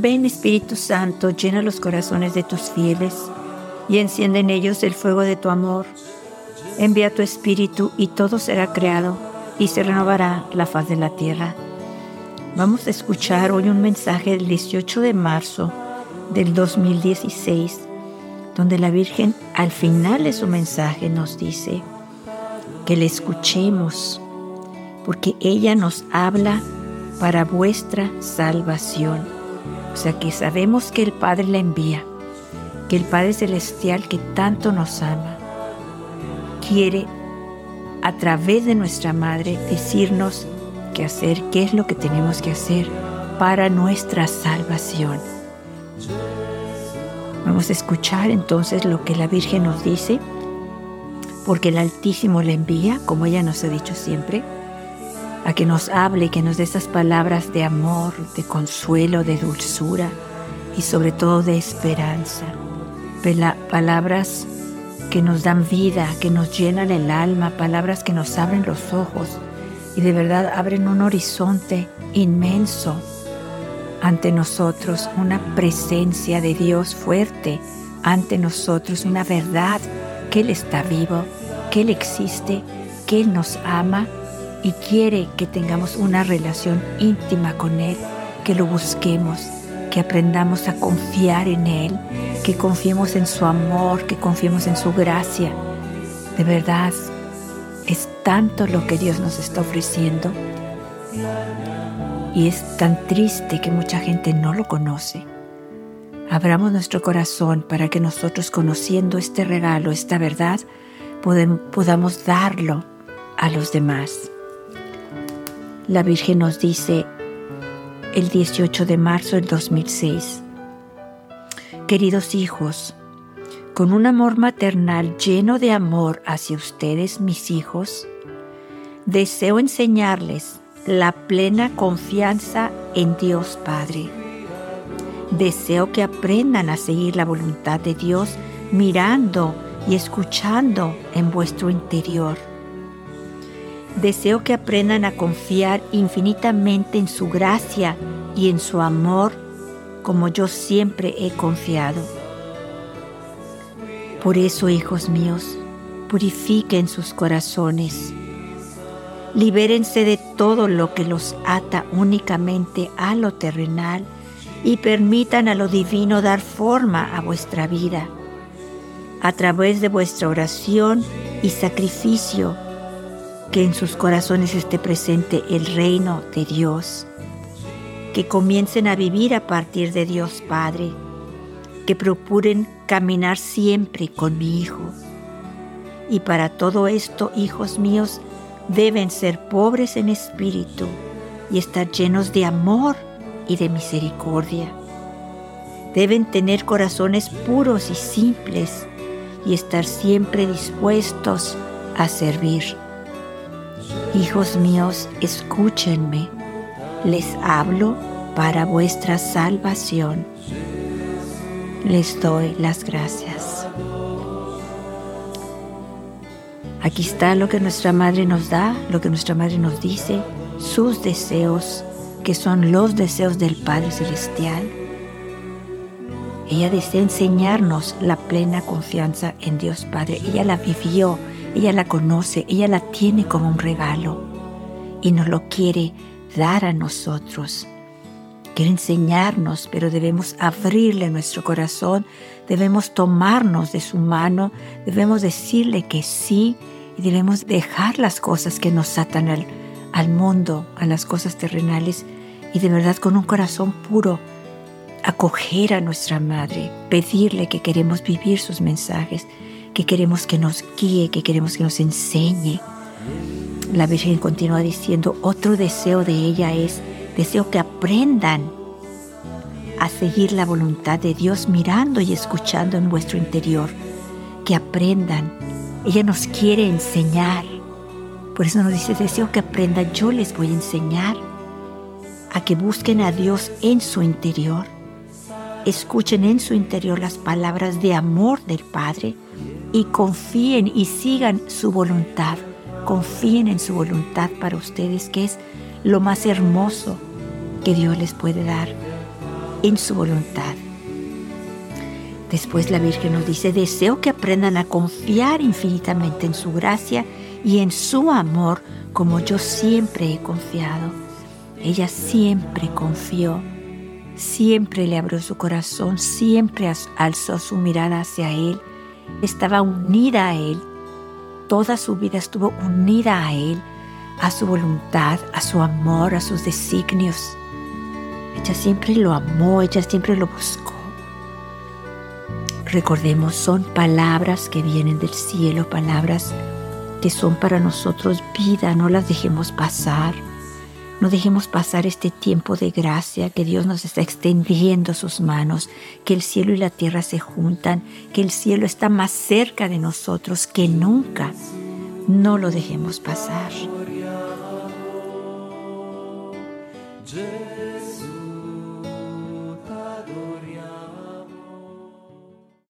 Ven Espíritu Santo, llena los corazones de tus fieles y enciende en ellos el fuego de tu amor. Envía tu Espíritu y todo será creado y se renovará la faz de la tierra. Vamos a escuchar hoy un mensaje del 18 de marzo del 2016, donde la Virgen al final de su mensaje nos dice que le escuchemos, porque ella nos habla para vuestra salvación. O sea que sabemos que el Padre la envía, que el Padre Celestial que tanto nos ama, quiere a través de nuestra Madre decirnos qué hacer, qué es lo que tenemos que hacer para nuestra salvación. Vamos a escuchar entonces lo que la Virgen nos dice, porque el Altísimo la envía, como ella nos ha dicho siempre, a que nos hable, que nos dé esas palabras de amor, de consuelo, de dulzura y sobre todo de esperanza. Palabras que nos dan vida, que nos llenan el alma, palabras que nos abren los ojos y de verdad abren un horizonte inmenso ante nosotros, una presencia de Dios fuerte ante nosotros, una verdad que Él está vivo, que Él existe, que Él nos ama y quiere que tengamos una relación íntima con Él, que lo busquemos, que aprendamos a confiar en Él, que confiemos en su amor, que confiemos en su gracia. De verdad, es tanto lo que Dios nos está ofreciendo y es tan triste que mucha gente no lo conoce. Abramos nuestro corazón para que nosotros conociendo este regalo, esta verdad, podamos darlo a los demás. La Virgen nos dice el 18 de marzo del 2006, Queridos hijos, con un amor maternal lleno de amor hacia ustedes, mis hijos, deseo enseñarles la plena confianza en Dios Padre. Deseo que aprendan a seguir la voluntad de Dios mirando y escuchando en vuestro interior Deseo que aprendan a confiar infinitamente en su gracia y en su amor como yo siempre he confiado. Por eso, hijos míos, purifiquen sus corazones. Libérense de todo lo que los ata únicamente a lo terrenal y permitan a lo divino dar forma a vuestra vida. A través de vuestra oración y sacrificio, que en sus corazones esté presente el reino de Dios, que comiencen a vivir a partir de Dios Padre, que procuren caminar siempre con mi Hijo. Y para todo esto, hijos míos, deben ser pobres en espíritu y estar llenos de amor y de misericordia. Deben tener corazones puros y simples y estar siempre dispuestos a servir. Hijos míos, escúchenme, les hablo para vuestra salvación. Les doy las gracias. Aquí está lo que nuestra Madre nos da, lo que nuestra Madre nos dice, sus deseos, que son los deseos del Padre Celestial. Ella desea enseñarnos la plena confianza en Dios Padre. Ella la vivió ella la conoce, ella la tiene como un regalo y nos lo quiere dar a nosotros. Quiere enseñarnos, pero debemos abrirle nuestro corazón, debemos tomarnos de su mano, debemos decirle que sí y debemos dejar las cosas que nos atan al, al mundo, a las cosas terrenales y de verdad con un corazón puro acoger a nuestra Madre, pedirle que queremos vivir sus mensajes que queremos que nos guíe, que queremos que nos enseñe. La Virgen continúa diciendo, otro deseo de ella es, deseo que aprendan a seguir la voluntad de Dios mirando y escuchando en vuestro interior, que aprendan. Ella nos quiere enseñar. Por eso nos dice, deseo que aprendan, yo les voy a enseñar a que busquen a Dios en su interior, escuchen en su interior las palabras de amor del Padre y confíen y sigan su voluntad. Confíen en su voluntad para ustedes, que es lo más hermoso que Dios les puede dar. en su voluntad. Después la Virgen nos dice, deseo que aprendan a confiar infinitamente en su gracia y en su amor como yo siempre he confiado. Ella siempre confió, siempre le abrió su corazón, siempre alzó su mirada hacia Él, estaba unida a Él, toda su vida estuvo unida a Él, a su voluntad, a su amor, a sus designios. Ella siempre lo amó, ella siempre lo buscó. Recordemos, son palabras que vienen del cielo, palabras que son para nosotros vida, no las dejemos pasar. No dejemos pasar este tiempo de gracia que Dios nos está extendiendo sus manos, que el cielo y la tierra se juntan, que el cielo está más cerca de nosotros que nunca. No lo dejemos pasar.